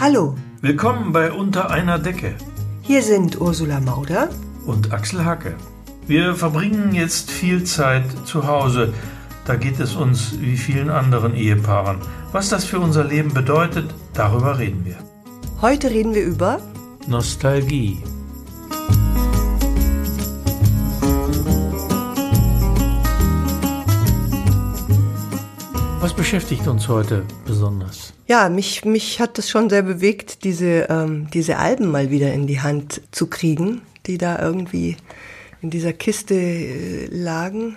Hallo, Willkommen bei Unter einer Decke hier sind Ursula Mauder. und Axel Hacke. Wir verbringen jetzt viel Zeit zu Hause. Da geht es uns wie vielen anderen Ehepaaren. Was das für unser Leben bedeutet, darüber reden wir. Heute reden wir über Nostalgie. Was beschäftigt uns heute besonders? Ja, mich, mich hat es schon sehr bewegt, diese, ähm, diese Alben mal wieder in die Hand zu kriegen, die da irgendwie in dieser Kiste äh, lagen.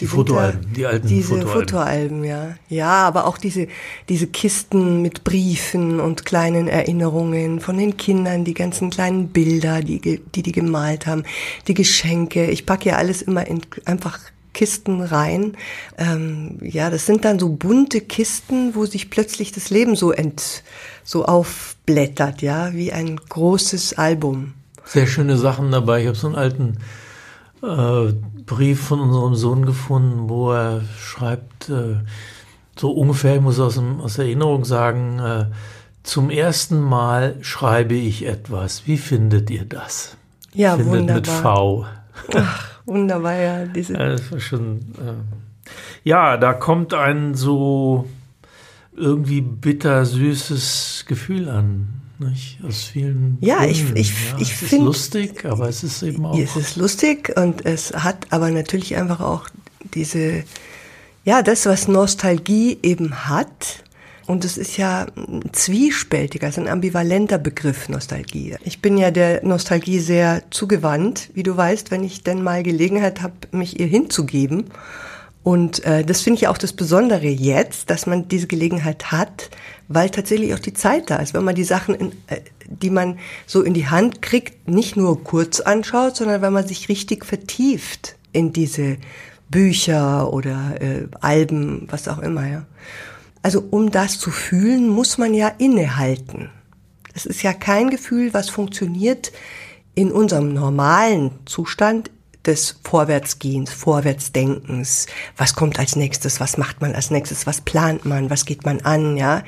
Die sind Fotoalben, da- die alten diese Fotoalben. Fotoalben, ja. Ja, aber auch diese, diese Kisten mit Briefen und kleinen Erinnerungen von den Kindern, die ganzen kleinen Bilder, die die, die gemalt haben, die Geschenke. Ich packe ja alles immer in einfach Kisten rein. Ähm, ja, das sind dann so bunte Kisten, wo sich plötzlich das Leben so ent, so aufblättert, ja, wie ein großes Album. Sehr schöne Sachen dabei. Ich habe so einen alten äh, Brief von unserem Sohn gefunden, wo er schreibt, äh, so ungefähr, ich muss aus, dem, aus Erinnerung sagen, äh, zum ersten Mal schreibe ich etwas. Wie findet ihr das? Ja, findet mit wunderbar. V. Ach, wunderbar, ja, diese Ja, das war schon. Äh, ja, da kommt ein so irgendwie bitter süßes Gefühl an. Nicht? Aus vielen. Ja, ich- Gründen. ich- ja, ich es ist lustig, aber es ist eben auch. Es ist lustig und es hat aber natürlich einfach auch diese, ja, das, was Nostalgie eben hat. Und es ist ja ein zwiespältiger, es ist ein ambivalenter Begriff Nostalgie. Ich bin ja der Nostalgie sehr zugewandt, wie du weißt, wenn ich denn mal Gelegenheit habe, mich ihr hinzugeben. Und äh, das finde ich auch das Besondere jetzt, dass man diese Gelegenheit hat, weil tatsächlich auch die Zeit da ist. Wenn man die Sachen, in, äh, die man so in die Hand kriegt, nicht nur kurz anschaut, sondern wenn man sich richtig vertieft in diese Bücher oder äh, Alben, was auch immer. Ja. Also um das zu fühlen, muss man ja innehalten. Es ist ja kein Gefühl, was funktioniert in unserem normalen Zustand des Vorwärtsgehens, Vorwärtsdenkens. Was kommt als nächstes? Was macht man als nächstes? Was plant man? Was geht man an? Ja,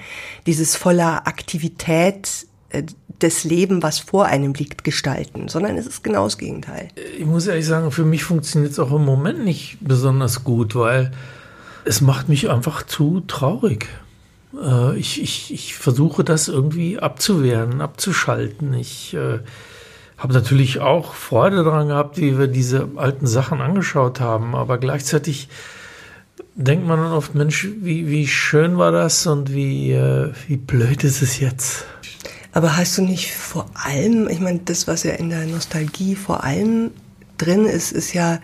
dieses voller Aktivität äh, des Leben, was vor einem liegt, gestalten, sondern es ist genau das Gegenteil. Ich muss ehrlich sagen, für mich funktioniert es auch im Moment nicht besonders gut, weil es macht mich einfach zu traurig. Äh, ich, ich, ich versuche das irgendwie abzuwehren, abzuschalten. Ich äh, habe natürlich auch Freude daran gehabt, wie wir diese alten Sachen angeschaut haben, aber gleichzeitig denkt man dann oft, Mensch, wie, wie schön war das und wie, äh, wie blöd ist es jetzt. Aber hast du nicht vor allem, ich meine, das, was ja in der Nostalgie vor allem drin ist, ist ja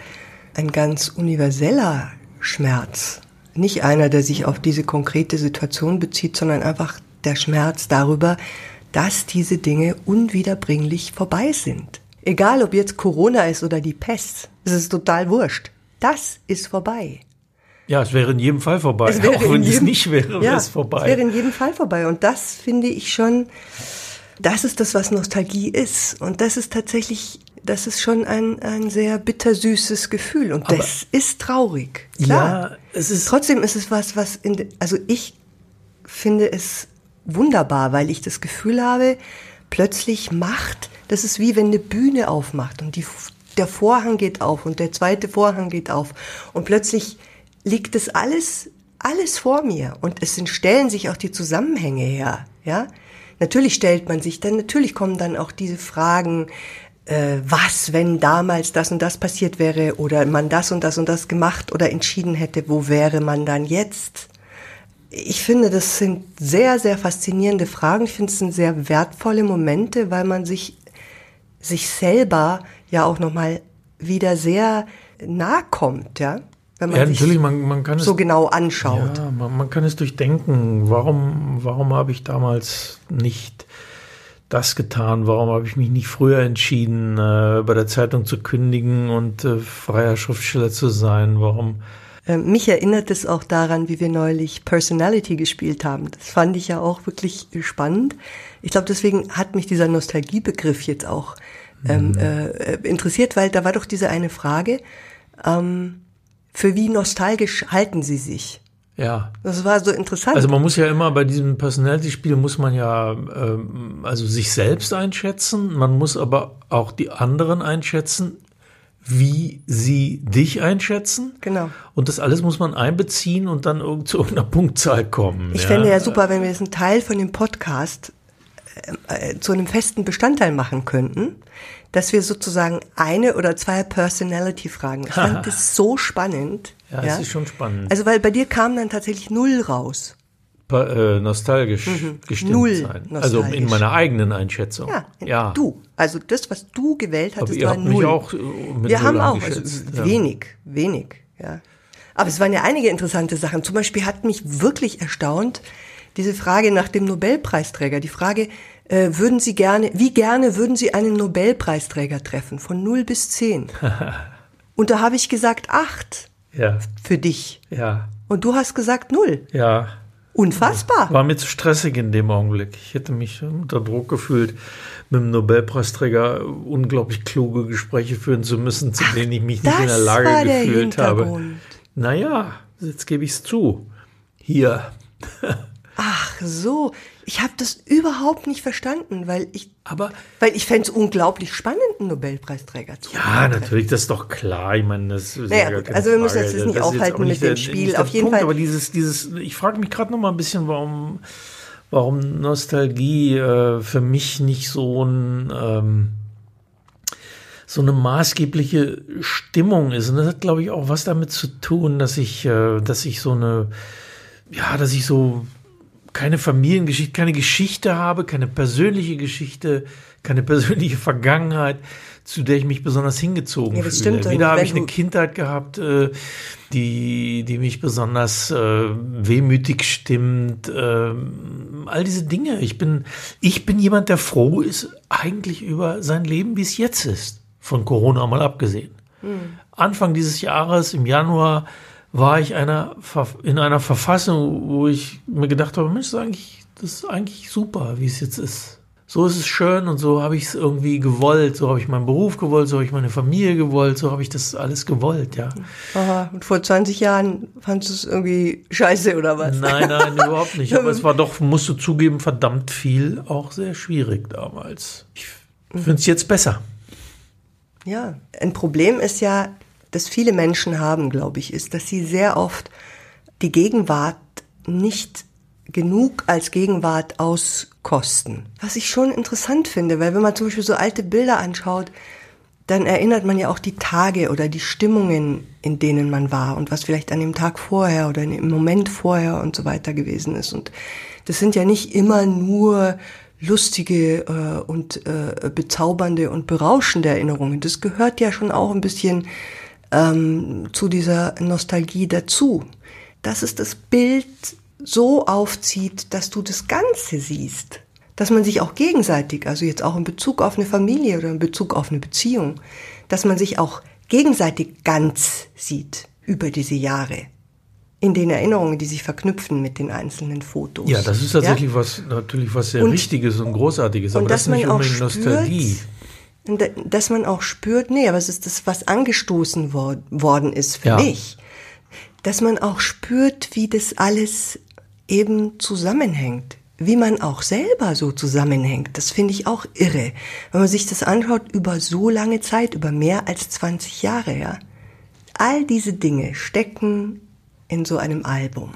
ein ganz universeller Schmerz. Nicht einer, der sich auf diese konkrete Situation bezieht, sondern einfach der Schmerz darüber, dass diese Dinge unwiederbringlich vorbei sind. Egal, ob jetzt Corona ist oder die Pest, es ist total wurscht. Das ist vorbei. Ja, es wäre in jedem Fall vorbei. Es wäre auch wenn in es jedem- nicht wäre, wäre ja, es vorbei. Es wäre in jedem Fall vorbei. Und das finde ich schon, das ist das, was Nostalgie ist. Und das ist tatsächlich, das ist schon ein, ein sehr bittersüßes Gefühl. Und das ist traurig. Klar. Ja, es ist Trotzdem ist es was, was in, also ich finde es wunderbar, weil ich das Gefühl habe, plötzlich macht, das ist wie wenn eine Bühne aufmacht und die, der Vorhang geht auf und der zweite Vorhang geht auf und plötzlich liegt das alles, alles vor mir und es sind, stellen sich auch die Zusammenhänge her, ja. Natürlich stellt man sich dann, natürlich kommen dann auch diese Fragen, äh, was, wenn damals das und das passiert wäre oder man das und das und das gemacht oder entschieden hätte, wo wäre man dann jetzt? Ich finde, das sind sehr, sehr faszinierende Fragen. Ich finde, es sind sehr wertvolle Momente, weil man sich, sich selber ja auch nochmal wieder sehr nahe kommt, ja? Wenn man Ja, sich natürlich, man, man kann so es. genau anschaut. Ja, man, man kann es durchdenken. Warum, warum habe ich damals nicht das getan? Warum habe ich mich nicht früher entschieden, äh, bei der Zeitung zu kündigen und äh, freier Schriftsteller zu sein? Warum? Ähm, Mich erinnert es auch daran, wie wir neulich Personality gespielt haben. Das fand ich ja auch wirklich spannend. Ich glaube, deswegen hat mich dieser Nostalgiebegriff jetzt auch ähm, äh, interessiert, weil da war doch diese eine Frage, ähm, für wie nostalgisch halten Sie sich? Ja. Das war so interessant. Also man muss ja immer bei diesem Personality-Spiel muss man ja ähm, also sich selbst einschätzen, man muss aber auch die anderen einschätzen, wie sie dich einschätzen. Genau. Und das alles muss man einbeziehen und dann zu irgendeiner Punktzahl kommen. Ich ja. fände ja super, wenn wir jetzt einen Teil von dem Podcast äh, äh, zu einem festen Bestandteil machen könnten, dass wir sozusagen eine oder zwei Personality-Fragen. Ich fand das so spannend. Ja, ja, das ist schon spannend. Also, weil bei dir kam dann tatsächlich null raus. Pa äh, nostalgisch mhm. gestimmt null sein. Nostalgisch. Also in meiner eigenen Einschätzung. Ja, ja, du. Also das, was du gewählt hattest, Aber ihr war habt null. Mich auch äh, mit wir haben auch also ja. wenig, wenig. Ja. Aber es waren ja einige interessante Sachen. Zum Beispiel hat mich wirklich erstaunt diese Frage nach dem Nobelpreisträger. Die Frage, äh, würden Sie gerne, wie gerne würden Sie einen Nobelpreisträger treffen? Von 0 bis 10. Und da habe ich gesagt 8 ja. für dich. Ja. Und du hast gesagt 0. Ja. Unfassbar. War mir zu stressig in dem Augenblick. Ich hätte mich unter Druck gefühlt, mit dem Nobelpreisträger unglaublich kluge Gespräche führen zu müssen, zu denen ich mich nicht in der Lage der gefühlt habe. Naja, jetzt gebe ich es zu. Hier. Ach so, ich habe das überhaupt nicht verstanden, weil ich, aber, weil ich fände es unglaublich spannend, einen Nobelpreisträger zu Ja, natürlich, das ist doch klar. Ich meine, das ist naja, ja also wir müssen jetzt das nicht das aufhalten nicht mit der, dem Spiel. Auf jeden Punkt, Fall. Aber dieses, dieses, ich frage mich gerade noch mal ein bisschen, warum, warum Nostalgie äh, für mich nicht so ein ähm, so eine maßgebliche Stimmung ist. Und das hat, glaube ich, auch was damit zu tun, dass ich, äh, dass ich so eine, ja, dass ich so keine Familiengeschichte, keine Geschichte habe, keine persönliche Geschichte, keine persönliche Vergangenheit, zu der ich mich besonders hingezogen ja, das fühle. Stimmt, Wieder habe ich eine Kindheit gehabt, äh, die, die mich besonders äh, wehmütig stimmt. Äh, all diese Dinge. Ich bin, ich bin jemand, der froh ist eigentlich über sein Leben, wie es jetzt ist. Von Corona mal abgesehen. Hm. Anfang dieses Jahres, im Januar, war ich einer, in einer Verfassung, wo ich mir gedacht habe, Mensch, das ist eigentlich, das ist eigentlich super, wie es jetzt ist. So ist es schön und so habe ich es irgendwie gewollt. So habe ich meinen Beruf gewollt, so habe ich meine Familie gewollt, so habe ich das alles gewollt, ja. Aha, und vor 20 Jahren fandest du es irgendwie scheiße oder was? Nein, nein, überhaupt nicht. Aber es war doch, musst du zugeben, verdammt viel, auch sehr schwierig damals. Ich finde es jetzt besser. Ja, ein Problem ist ja, das viele Menschen haben, glaube ich, ist, dass sie sehr oft die Gegenwart nicht genug als Gegenwart auskosten. Was ich schon interessant finde, weil wenn man zum Beispiel so alte Bilder anschaut, dann erinnert man ja auch die Tage oder die Stimmungen, in denen man war und was vielleicht an dem Tag vorher oder im Moment vorher und so weiter gewesen ist. Und das sind ja nicht immer nur lustige äh, und äh, bezaubernde und berauschende Erinnerungen. Das gehört ja schon auch ein bisschen ähm, zu dieser Nostalgie dazu, dass es das Bild so aufzieht, dass du das Ganze siehst, dass man sich auch gegenseitig, also jetzt auch in Bezug auf eine Familie oder in Bezug auf eine Beziehung, dass man sich auch gegenseitig ganz sieht über diese Jahre in den Erinnerungen, die sich verknüpfen mit den einzelnen Fotos. Ja, das ist tatsächlich ja? was natürlich was sehr und, Wichtiges und Großartiges, aber das ist nicht unbedingt Nostalgie dass man auch spürt, nee, aber es ist das, was angestoßen wor worden ist für ja. mich, dass man auch spürt, wie das alles eben zusammenhängt, wie man auch selber so zusammenhängt. Das finde ich auch irre, wenn man sich das anschaut über so lange Zeit, über mehr als 20 Jahre, ja. All diese Dinge stecken in so einem Album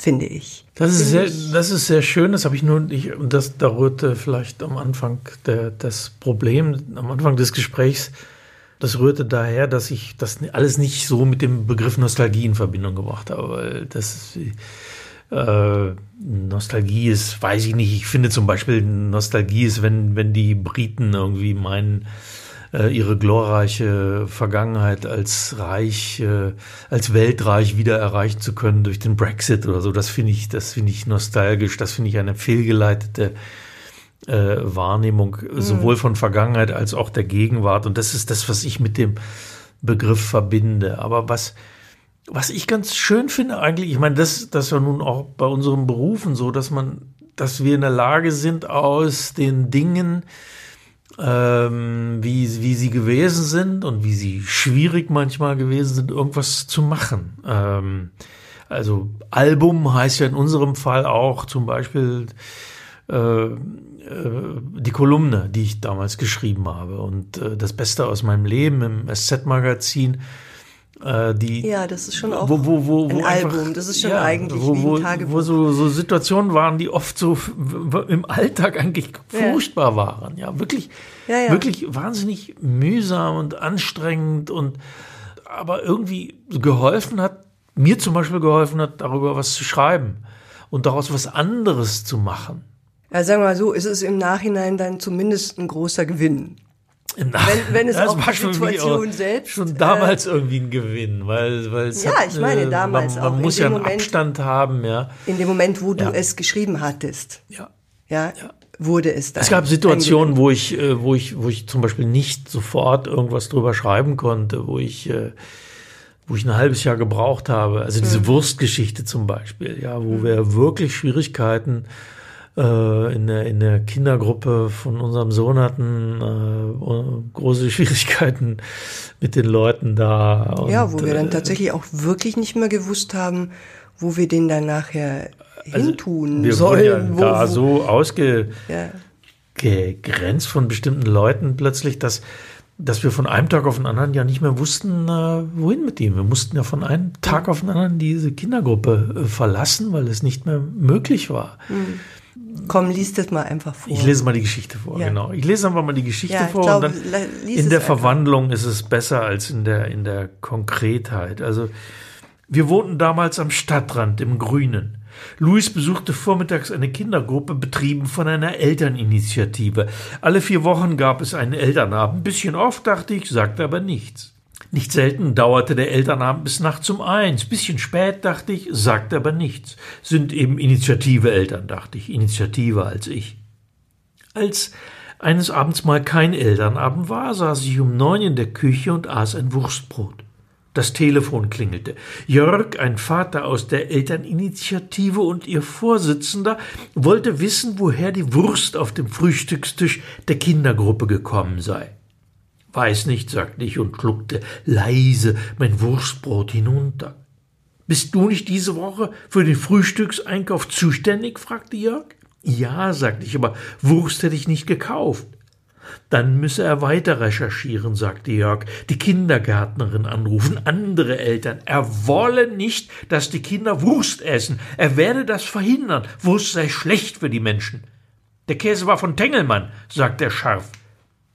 finde ich. Das ist, sehr, das ist sehr schön, das habe ich nur, ich, und das, da rührte vielleicht am Anfang der, das Problem, am Anfang des Gesprächs, das rührte daher, dass ich das alles nicht so mit dem Begriff Nostalgie in Verbindung gebracht habe, weil das äh, Nostalgie ist, weiß ich nicht, ich finde zum Beispiel Nostalgie ist, wenn, wenn die Briten irgendwie meinen, ihre glorreiche Vergangenheit als Reich, äh, als Weltreich wieder erreichen zu können durch den Brexit oder so. Das finde ich, das finde ich nostalgisch. Das finde ich eine fehlgeleitete äh, Wahrnehmung mhm. sowohl von Vergangenheit als auch der Gegenwart. Und das ist das, was ich mit dem Begriff verbinde. Aber was was ich ganz schön finde eigentlich, ich meine, das, das ist ja nun auch bei unseren Berufen so, dass man, dass wir in der Lage sind, aus den Dingen, ähm, wie, wie sie gewesen sind und wie sie schwierig manchmal gewesen sind, irgendwas zu machen. Ähm, Also Album heißt ja in unserem Fall auch zum Beispiel äh, äh, die Kolumne, die ich damals geschrieben habe. Und äh, das Beste aus meinem Leben im SZ-Magazin. Äh, die, ja, das ist schon auch wo, wo, wo, ein einfach, Album. Das ist schon ja, eigentlich wo, wie wo, wo so, so Situationen waren, die oft so im Alltag eigentlich Ja. furchtbar waren. Ja, wirklich, ja. wirklich wahnsinnig mühsam und anstrengend und aber irgendwie geholfen hat, mir zum Beispiel geholfen hat, darüber was zu schreiben und daraus was anderes zu machen. Ja, sagen wir mal so, ist es im Nachhinein dann zumindest ein großer Gewinn. Wenn- wenn es Das auch war die Situation selbst, schon äh, damals irgendwie ein Gewinn, weil, weil es Ja, hat, ich meine, äh, damals man, auch. man In muss ja einen Moment- Abstand haben, ja. In dem Moment, wo du Ja. es geschrieben hattest, ja. ja, wurde es dann. Es gab Situationen, wo ich, äh, wo ich, wo ich zum Beispiel nicht sofort irgendwas drüber schreiben konnte, wo ich, äh, wo ich ein halbes Jahr gebraucht habe. Also diese Wurstgeschichte zum Beispiel, ja, wo wir wirklich Schwierigkeiten äh, in, der, in der Kindergruppe von unserem Sohn hatten, äh, große Schwierigkeiten mit den Leuten da. Und, Ja, wo wir äh, dann tatsächlich auch wirklich nicht mehr gewusst haben, wo wir den dann nachher hintun Also wir sollen. wurden ja wo, da wo, so ausge ja. von bestimmten Leuten plötzlich, dass, dass wir von einem Tag auf den anderen ja nicht mehr wussten, äh, wohin mit ihm. Wir mussten ja von einem Tag auf den anderen diese Kindergruppe äh, verlassen, weil es nicht mehr möglich war. Komm, lies das mal einfach vor. Ich lese mal die Geschichte vor, Ja. genau. Ich lese einfach mal die Geschichte Ja, vor glaube, und dann in der einfach. Verwandlung ist es besser als in der, in der Konkretheit. Also, wir wohnten damals am Stadtrand im Grünen. Luis besuchte vormittags eine Kindergruppe, betrieben von einer Elterninitiative. Alle vier Wochen gab es einen Elternabend. Bisschen oft, dachte ich, sagte aber nichts. Nicht selten dauerte der Elternabend bis nachts um eins. Bisschen spät, dachte ich, sagte aber nichts. Sind eben Initiative-Eltern, dachte ich. Initiative als ich. Als eines Abends mal kein Elternabend war, saß ich um neun in der Küche und aß ein Wurstbrot. Das Telefon klingelte. Jörg, ein Vater aus der Elterninitiative und ihr Vorsitzender, wollte wissen, woher die Wurst auf dem Frühstückstisch der Kindergruppe gekommen sei. Weiß nicht, sagte ich und schluckte leise mein Wurstbrot hinunter. Bist du nicht diese Woche für den Frühstückseinkauf zuständig? fragte Jörg. Ja, sagte ich, aber Wurst hätte ich nicht gekauft. Dann müsse er weiter recherchieren, sagte Jörg, die Kindergärtnerin anrufen, andere Eltern. Er wolle nicht, dass die Kinder Wurst essen. Er werde das verhindern. Wurst sei schlecht für die Menschen. Der Käse war von Tengelmann, sagte er scharf.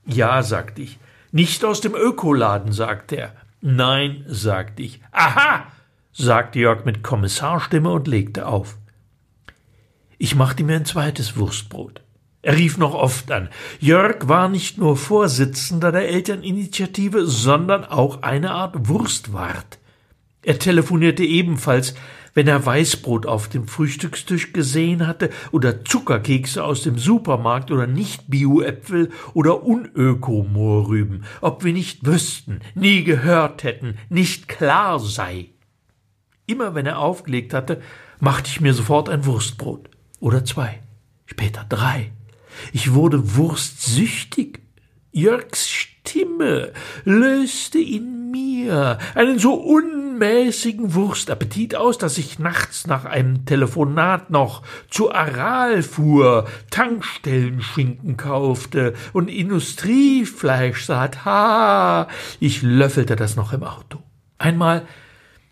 Ja, sagte ich. Nicht aus dem Ökoladen, sagte er. Nein, sagte ich. Aha, sagte Jörg mit Kommissarstimme und legte auf. Ich machte mir ein zweites Wurstbrot. Er rief noch oft an. Jörg war nicht nur Vorsitzender der Elterninitiative, sondern auch eine Art Wurstwart. Er telefonierte ebenfalls, wenn er Weißbrot auf dem Frühstückstisch gesehen hatte oder Zuckerkekse aus dem Supermarkt oder nicht Bioäpfel oder Unöko-Mohrrüben, ob wir nicht wüssten, nie gehört hätten, nicht klar sei. Immer wenn er aufgelegt hatte, machte ich mir sofort ein Wurstbrot. Oder zwei. Später drei. Ich wurde wurstsüchtig. Jörgs Stimme löste in mir einen so unmäßigen Wurstappetit aus, dass ich nachts nach einem Telefonat noch zu Aral fuhr, Tankstellenschinken kaufte und Industriefleischsaat. Ha! Ich löffelte das noch im Auto. Einmal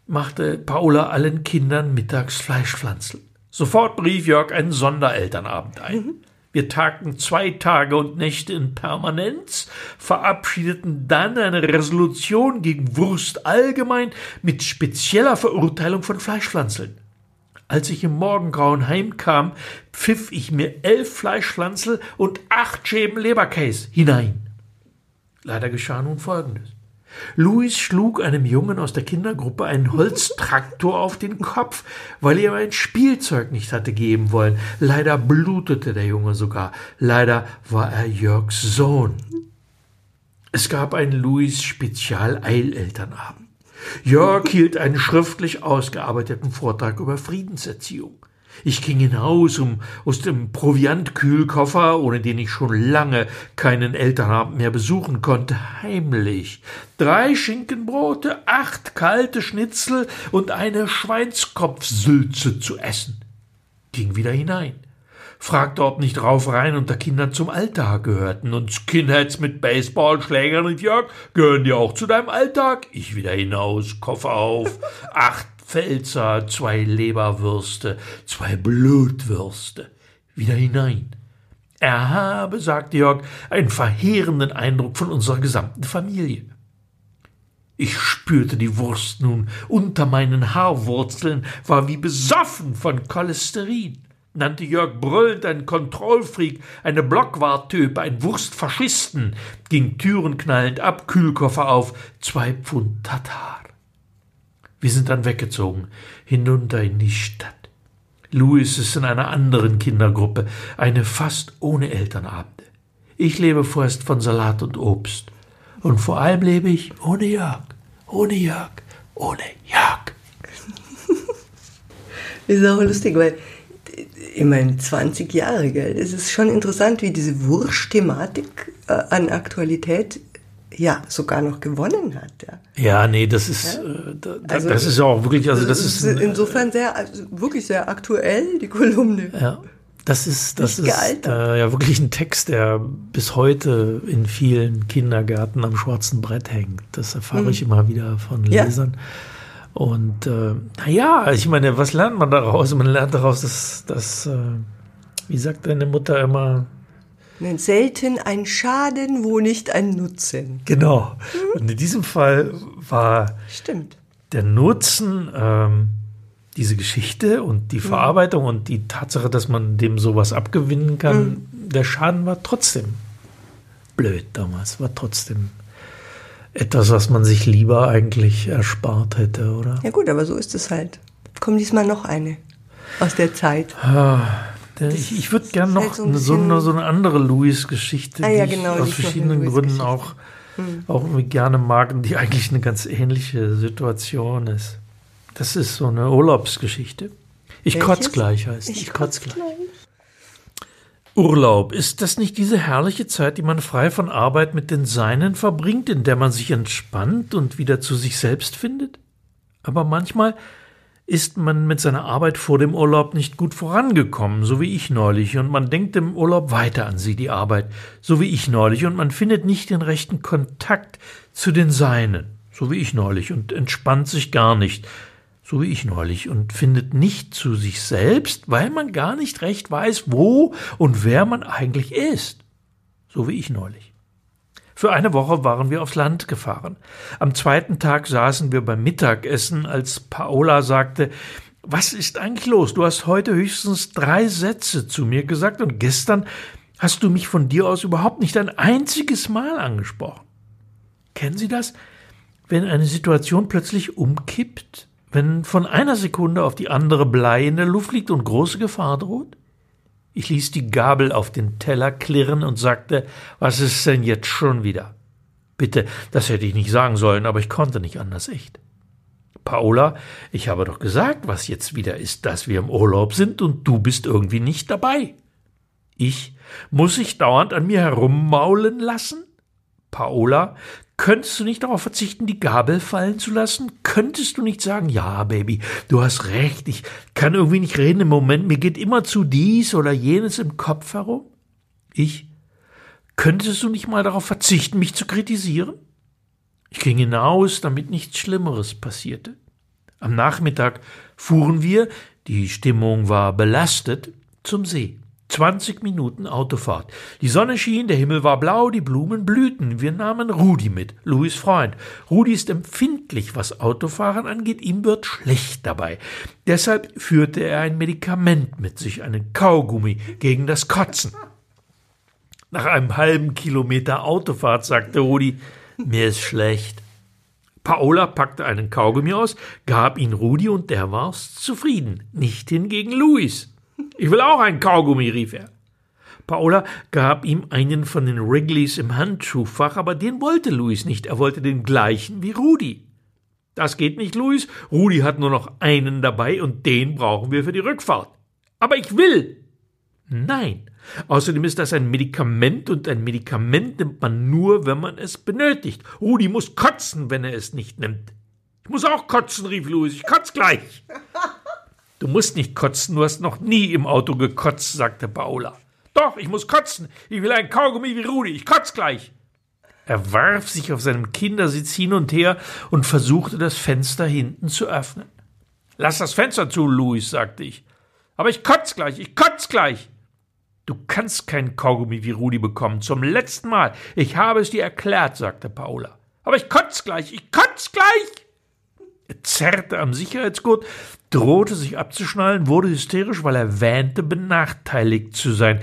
machte Paula allen Kindern mittags Fleischpflanzel. Sofort berief Jörg einen Sonderelternabend ein. Wir tagten zwei Tage und Nächte in Permanenz, verabschiedeten dann eine Resolution gegen Wurst allgemein mit spezieller Verurteilung von Fleischpflanzeln. Als ich im Morgengrauen heimkam, pfiff ich mir elf Fleischpflanzel und acht Schäben Leberkäse hinein. Leider geschah nun Folgendes. Louis schlug einem Jungen aus der Kindergruppe einen Holztraktor auf den Kopf, weil er ihm ein Spielzeug nicht hatte geben wollen. Leider blutete der Junge sogar. Leider war er Jörgs Sohn. Es gab einen Louis Spezial-Eilelternabend. Jörg hielt einen schriftlich ausgearbeiteten Vortrag über Friedenserziehung. Ich ging hinaus, um aus dem Proviantkühlkoffer, ohne den ich schon lange keinen Elternabend mehr besuchen konnte, heimlich drei Schinkenbrote, acht kalte Schnitzel und eine Schweinskopfsülze zu essen. Ging wieder hinein fragte, ob nicht Raufereien unter Kindern zum Alltag gehörten. Und Skinheads mit Baseballschlägern und Jörg gehören dir auch zu deinem Alltag? Ich wieder hinaus, Koffer auf, acht Pfälzer, zwei Leberwürste, zwei Blutwürste. Wieder hinein. Er habe, sagte Jörg, einen verheerenden Eindruck von unserer gesamten Familie. Ich spürte die Wurst nun unter meinen Haarwurzeln, war wie besoffen von Cholesterin nannte Jörg brüllend ein Kontrollfreak, eine Blockwarttyp, ein Wurstfaschisten, ging Türen knallend ab, Kühlkoffer auf, zwei Pfund Tatar. Wir sind dann weggezogen, hinunter in die Stadt. Louis ist in einer anderen Kindergruppe, eine fast ohne Elternabende. Ich lebe vorerst von Salat und Obst. Und vor allem lebe ich ohne Jörg, ohne Jörg, ohne Jörg. ist auch lustig, weil immerhin 20 Jahre, gell? Es ist schon interessant, wie diese Wurst-Thematik äh, an Aktualität ja sogar noch gewonnen hat. Ja, ja nee, das ist, ja? Äh, da, also, das ist auch wirklich, also das, ist. Insofern sehr, also wirklich sehr aktuell, die Kolumne. Ja. Das ist, das ist äh, ja wirklich ein Text, der bis heute in vielen Kindergärten am schwarzen Brett hängt. Das erfahre mhm. ich immer wieder von Lesern. Ja. Und äh, naja, ich meine, was lernt man daraus? Man lernt daraus, dass, dass äh, wie sagt deine Mutter immer, Selten ein Schaden, wo nicht ein Nutzen. Genau. Mhm. Und in diesem Fall war Stimmt. der Nutzen ähm, diese Geschichte und die mhm. Verarbeitung mhm. und die Tatsache, dass man dem sowas abgewinnen kann, mhm. der Schaden war trotzdem blöd damals, war trotzdem etwas, was man sich lieber eigentlich erspart hätte, oder? Ja gut, aber so ist es halt. Komm diesmal noch eine aus der Zeit. Ah, ich, ich würde gerne noch halt so, ein so, eine, so, eine, andere Louis-Geschichte, ah, ja, genau, die ich aus verschiedenen Gründen auch, hm. auch gerne mag und die eigentlich eine ganz ähnliche Situation ist. Das ist so eine Urlaubsgeschichte. Ich Welches? kotz gleich heißt. Ich, ich kotz gleich. gleich. Urlaub, ist das nicht diese herrliche Zeit, die man frei von Arbeit mit den Seinen verbringt, in der man sich entspannt und wieder zu sich selbst findet? Aber manchmal ist man mit seiner Arbeit vor dem Urlaub nicht gut vorangekommen, so wie ich neulich, und man denkt im Urlaub weiter an sie, die Arbeit, so wie ich neulich, und man findet nicht den rechten Kontakt zu den Seinen, so wie ich neulich, und entspannt sich gar nicht, so wie ich neulich, und findet nicht zu sich selbst, weil man gar nicht recht weiß, wo und wer man eigentlich ist, so wie ich neulich. Für eine Woche waren wir aufs Land gefahren. Am zweiten Tag saßen wir beim Mittagessen, als Paola sagte, was ist eigentlich los? Du hast heute höchstens drei Sätze zu mir gesagt und gestern hast du mich von dir aus überhaupt nicht ein einziges Mal angesprochen. Kennen Sie das? Wenn eine Situation plötzlich umkippt, wenn von einer Sekunde auf die andere Blei in der Luft liegt und große Gefahr droht? Ich ließ die Gabel auf den Teller klirren und sagte, was ist denn jetzt schon wieder? Bitte, das hätte ich nicht sagen sollen, aber ich konnte nicht anders echt. Paola, ich habe doch gesagt, was jetzt wieder ist, dass wir im Urlaub sind und du bist irgendwie nicht dabei. Ich, muss ich dauernd an mir herummaulen lassen? Paola, Könntest du nicht darauf verzichten, die Gabel fallen zu lassen? Könntest du nicht sagen, ja, Baby, du hast recht, ich kann irgendwie nicht reden im Moment, mir geht immer zu dies oder jenes im Kopf herum? Ich, könntest du nicht mal darauf verzichten, mich zu kritisieren? Ich ging hinaus, damit nichts Schlimmeres passierte. Am Nachmittag fuhren wir, die Stimmung war belastet, zum See. 20 Minuten Autofahrt. Die Sonne schien, der Himmel war blau, die Blumen blühten. Wir nahmen Rudi mit, Louis Freund. Rudi ist empfindlich, was Autofahren angeht, ihm wird schlecht dabei. Deshalb führte er ein Medikament mit sich, einen Kaugummi gegen das Kotzen. Nach einem halben Kilometer Autofahrt sagte Rudi, mir ist schlecht. Paola packte einen Kaugummi aus, gab ihn Rudi und der war's zufrieden, nicht hingegen Louis. Ich will auch einen Kaugummi, rief er. Paola gab ihm einen von den Wrigleys im Handschuhfach, aber den wollte Louis nicht. Er wollte den gleichen wie Rudi. Das geht nicht, Louis. Rudi hat nur noch einen dabei und den brauchen wir für die Rückfahrt. Aber ich will. Nein. Außerdem ist das ein Medikament und ein Medikament nimmt man nur, wenn man es benötigt. Rudi muss kotzen, wenn er es nicht nimmt. Ich muss auch kotzen, rief Louis. Ich kotz gleich. Du musst nicht kotzen, du hast noch nie im Auto gekotzt, sagte Paola. Doch, ich muss kotzen. Ich will ein Kaugummi wie Rudi. Ich kotz gleich. Er warf sich auf seinem Kindersitz hin und her und versuchte das Fenster hinten zu öffnen. Lass das Fenster zu, Louis, sagte ich. Aber ich kotz gleich, ich kotz gleich. Du kannst kein Kaugummi wie Rudi bekommen. Zum letzten Mal. Ich habe es dir erklärt, sagte Paula. Aber ich kotz gleich, ich kotz gleich. Er zerrte am Sicherheitsgurt, drohte sich abzuschnallen, wurde hysterisch, weil er wähnte, benachteiligt zu sein.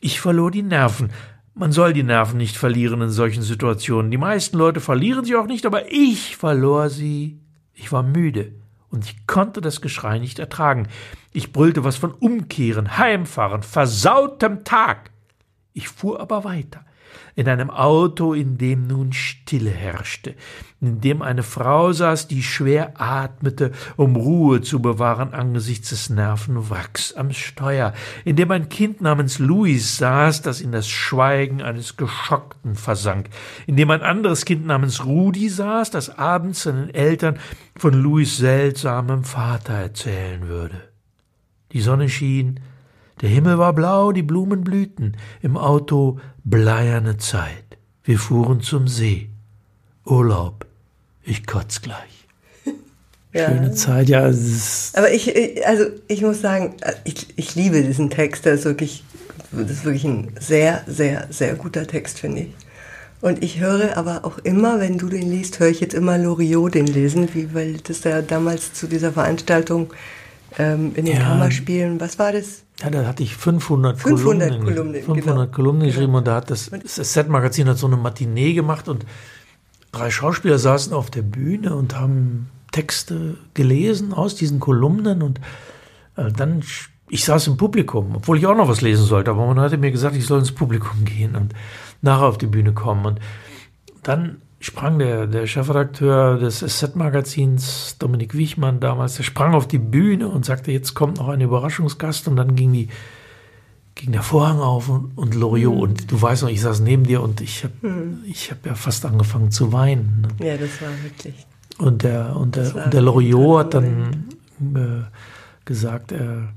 Ich verlor die Nerven. Man soll die Nerven nicht verlieren in solchen Situationen. Die meisten Leute verlieren sie auch nicht, aber ich verlor sie. Ich war müde und ich konnte das Geschrei nicht ertragen. Ich brüllte was von Umkehren, Heimfahren, versautem Tag. Ich fuhr aber weiter in einem Auto, in dem nun Stille herrschte, in dem eine Frau saß, die schwer atmete, um Ruhe zu bewahren angesichts des Nervenwracks am Steuer, in dem ein Kind namens Louis saß, das in das Schweigen eines Geschockten versank, in dem ein anderes Kind namens Rudi saß, das abends seinen Eltern von Louis seltsamem Vater erzählen würde. Die Sonne schien, der Himmel war blau, die Blumen blühten, im Auto bleierne Zeit. Wir fuhren zum See. Urlaub. Ich kotz gleich. Ja. Schöne Zeit, ja. Aber ich, also ich muss sagen, ich, ich liebe diesen Text. Der ist wirklich, das ist wirklich ein sehr, sehr, sehr guter Text, finde ich. Und ich höre aber auch immer, wenn du den liest, höre ich jetzt immer Loriot den lesen, wie, weil das ja damals zu dieser Veranstaltung ähm, in den ja. Kammerspielen, was war das? Ja, da hatte ich 500, 500 Kolumnen, Kolumnen 500 genau. Kolumnen geschrieben genau. und da hat das, das Set-Magazin hat so eine Matinee gemacht und drei Schauspieler saßen auf der Bühne und haben Texte gelesen aus diesen Kolumnen und äh, dann, ich saß im Publikum, obwohl ich auch noch was lesen sollte, aber man hatte mir gesagt, ich soll ins Publikum gehen und nachher auf die Bühne kommen und dann sprang der, der Chefredakteur des SZ-Magazins, Dominik Wichmann damals, der sprang auf die Bühne und sagte, jetzt kommt noch ein Überraschungsgast und dann ging die ging der Vorhang auf und, und Loriot mhm. und du weißt noch, ich saß neben dir und ich habe mhm. ich habe ja fast angefangen zu weinen. Ne? Ja, das war wirklich. Und der und der, und der Loriot hat dann äh, gesagt, er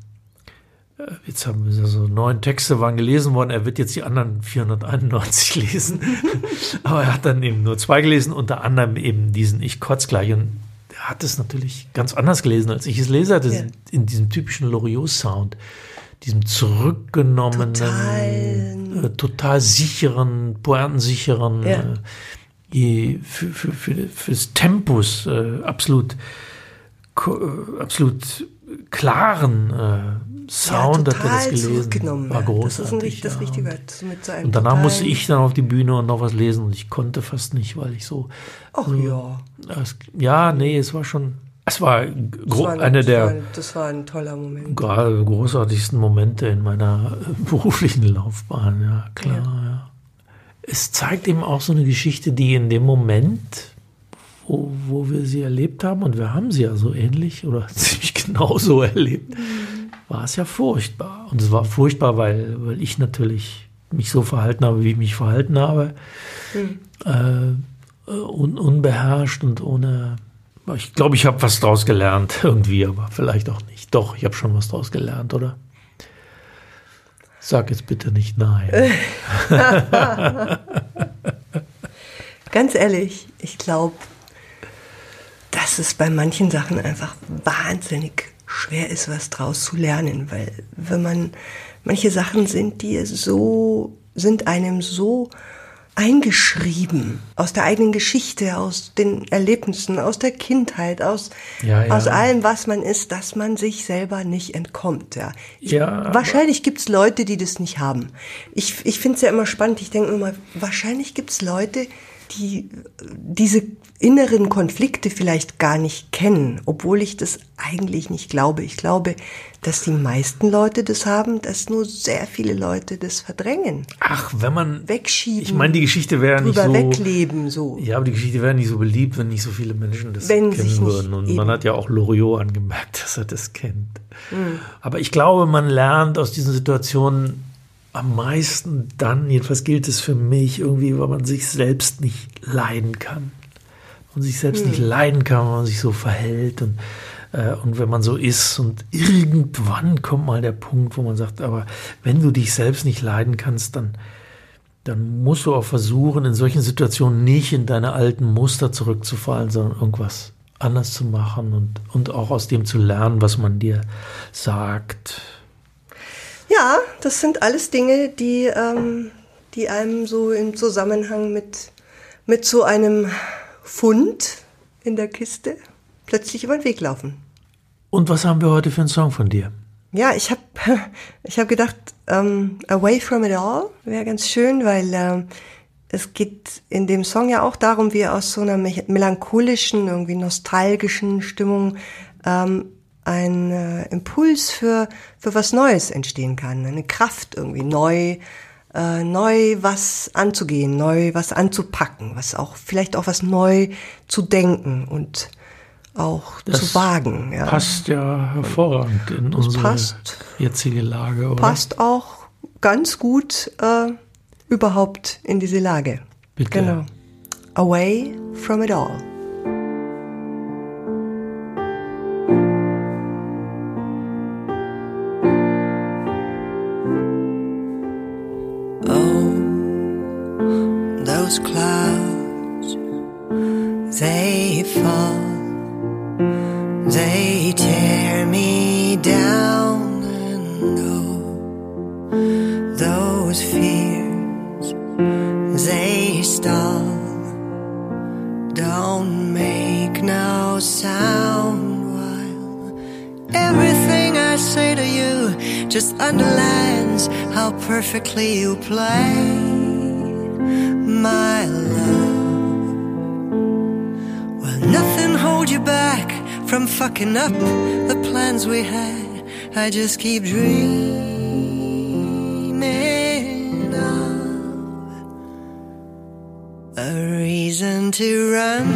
jetzt haben wir so neun Texte waren gelesen worden, er wird jetzt die anderen 491 lesen. Aber er hat dann eben nur zwei gelesen, unter anderem eben diesen Ich kotz gleich. Und er hat es natürlich ganz anders gelesen, als ich es lese, hatte ja. in diesem typischen Loriot-Sound, diesem zurückgenommenen, total, äh, total sicheren, pointensicheren, ja. äh, für, für, für, fürs Tempus äh, absolut, äh, absolut klaren äh, Sound, ja, hat er das gelesen. War großartig. Das ist ein, ja. das mit so und danach musste ich dann auf die Bühne und noch was lesen und ich konnte fast nicht, weil ich so. Ach ja. Das, ja, nee, es war schon. Es war, das war eine das der. War, das war ein toller Moment. Großartigsten Momente in meiner beruflichen Laufbahn, ja, klar, ja. ja. Es zeigt eben auch so eine Geschichte, die in dem Moment, wo, wo wir sie erlebt haben, und wir haben sie ja so ähnlich oder ziemlich genau so erlebt, mhm war es ja furchtbar. Und es war furchtbar, weil, weil ich natürlich mich so verhalten habe, wie ich mich verhalten habe. Mhm. Äh, un, unbeherrscht und ohne. Ich glaube, ich habe was draus gelernt irgendwie, aber vielleicht auch nicht. Doch, ich habe schon was draus gelernt, oder? Sag jetzt bitte nicht nein. Ganz ehrlich, ich glaube, dass es bei manchen Sachen einfach wahnsinnig schwer ist, was draus zu lernen, weil wenn man manche Sachen sind, die so sind einem so eingeschrieben aus der eigenen Geschichte, aus den Erlebnissen, aus der Kindheit, aus, ja, ja. aus allem, was man ist, dass man sich selber nicht entkommt. Ja. Ich, ja wahrscheinlich gibt's Leute, die das nicht haben. Ich, ich finde es ja immer spannend. Ich denke immer, wahrscheinlich gibt's Leute, die diese inneren Konflikte vielleicht gar nicht kennen, obwohl ich das eigentlich nicht glaube. Ich glaube, dass die meisten Leute das haben, dass nur sehr viele Leute das verdrängen. Ach, wenn man wegschieben. Ich meine, die Geschichte wäre nicht so wegleben so. Ja, aber die Geschichte wäre nicht so beliebt, wenn nicht so viele Menschen das Wenn kennen würden. Und eben- man hat ja auch Loriot angemerkt, dass er das kennt. Aber ich glaube, man lernt aus diesen Situationen am meisten dann, jedenfalls gilt es für mich, irgendwie, weil man sich selbst nicht leiden kann. Man sich selbst nicht leiden kann, wenn man sich so verhält und, äh, und wenn man so ist. Und irgendwann kommt mal der Punkt, wo man sagt, aber wenn du dich selbst nicht leiden kannst, dann, dann musst du auch versuchen, in solchen Situationen nicht in deine alten Muster zurückzufallen, sondern irgendwas anders zu machen und, und auch aus dem zu lernen, was man dir sagt. Ja, das sind alles Dinge, die, ähm, die einem so im Zusammenhang mit, mit so einem Fund in der Kiste plötzlich über den Weg laufen. Und was haben wir heute für einen Song von dir? Ja, ich habe ich hab gedacht, ähm, Away from it all wäre ganz schön, weil ähm, es geht in dem Song ja auch darum, wie aus so einer me- melancholischen, irgendwie nostalgischen Stimmung ähm, ein äh, Impuls für, für was Neues entstehen kann, eine Kraft irgendwie neu, äh, neu was anzugehen, neu was anzupacken, was auch vielleicht auch was neu zu denken und auch zu wagen. Ja. Passt ja hervorragend in unsere passt. jetzige Lage. Oder? passt auch ganz gut äh, überhaupt in diese Lage. Bitte. Genau. Away from it all. They tear me down, and oh, those fears, they stall, don't make no sound while everything I say to you just underlines how perfectly you play, my love. Well, nothing hold you back from fucking up the plans we had. I just keep dreaming of a reason to run,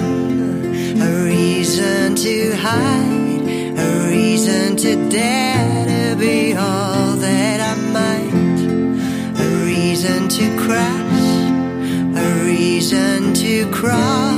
a reason to hide, a reason to dare to be all that I might, a reason to crash, a reason to crawl,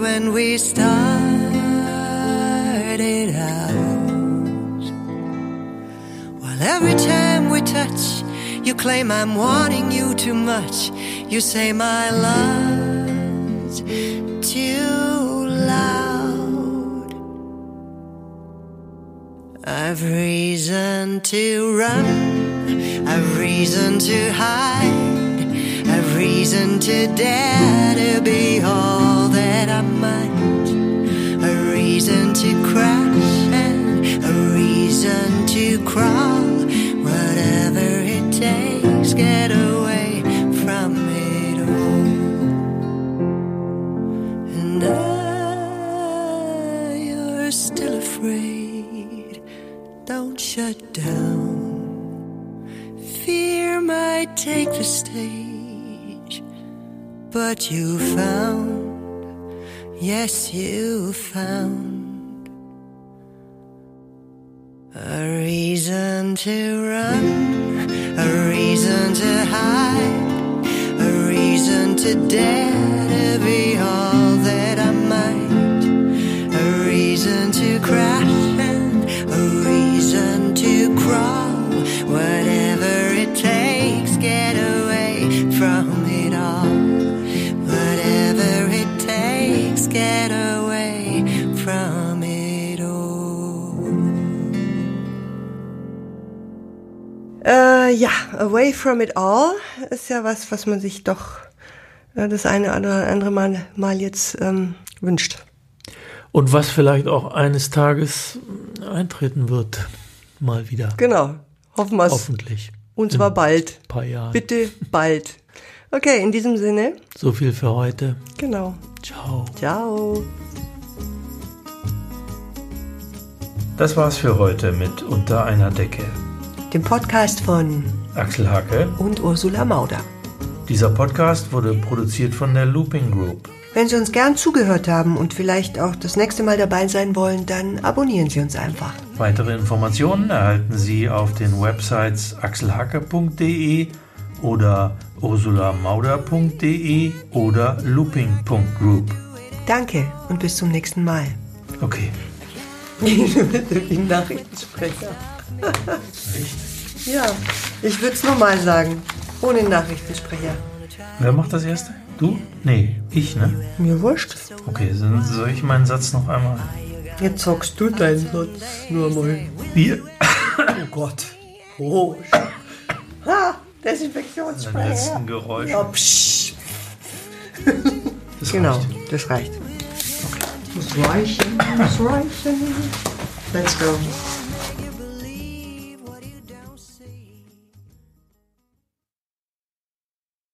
when we started out. While every time we touch, you claim I'm wanting you too much. You say my love's too loud. I've reason to run, I've reason to hide, reason to dare to be all that I might, a reason to crash and a reason to crawl, whatever it takes, get away from it all. And I, you're still afraid. Don't shut down. Fear might take the stage, but you found, yes, you found a reason to run, a reason to hide, a reason to dare Away from it all ist ja was, was man sich doch äh, das eine oder andere Mal, mal jetzt ähm, wünscht. Und was vielleicht auch eines Tages eintreten wird. Mal wieder. Genau. Hoffen wir es. Hoffentlich. Und zwar bald. Paar Jahren. Bitte bald. Okay, in diesem Sinne. So viel für heute. Genau. Ciao. Ciao. Das war's für heute mit Unter einer Decke. Dem Podcast von Axel Hacke. und Ursula Mauder. Dieser Podcast wurde produziert von der Looping Group. Wenn Sie uns gern zugehört haben und vielleicht auch das nächste Mal dabei sein wollen, dann abonnieren Sie uns einfach. Weitere Informationen erhalten Sie auf den Websites axelhacke.de oder ursulamauder.de oder looping.group. Danke und bis zum nächsten Mal. Okay. Wie ein Nachrichtensprecher. Ja, ich würde es nochmal sagen. Ohne Nachrichtensprecher. Wer macht das erste? Du? Nee, ich, ne? Mir wurscht. Okay, dann soll ich meinen Satz noch einmal. Jetzt sagst du deinen Satz nur mal. Wir. Oh Gott. Oh. Ha, Den Desinfektionssprecher. letzten Geräusch. Ja, psch. Das Genau, reicht. das reicht. Muss reichen, muss reichen. Let's go.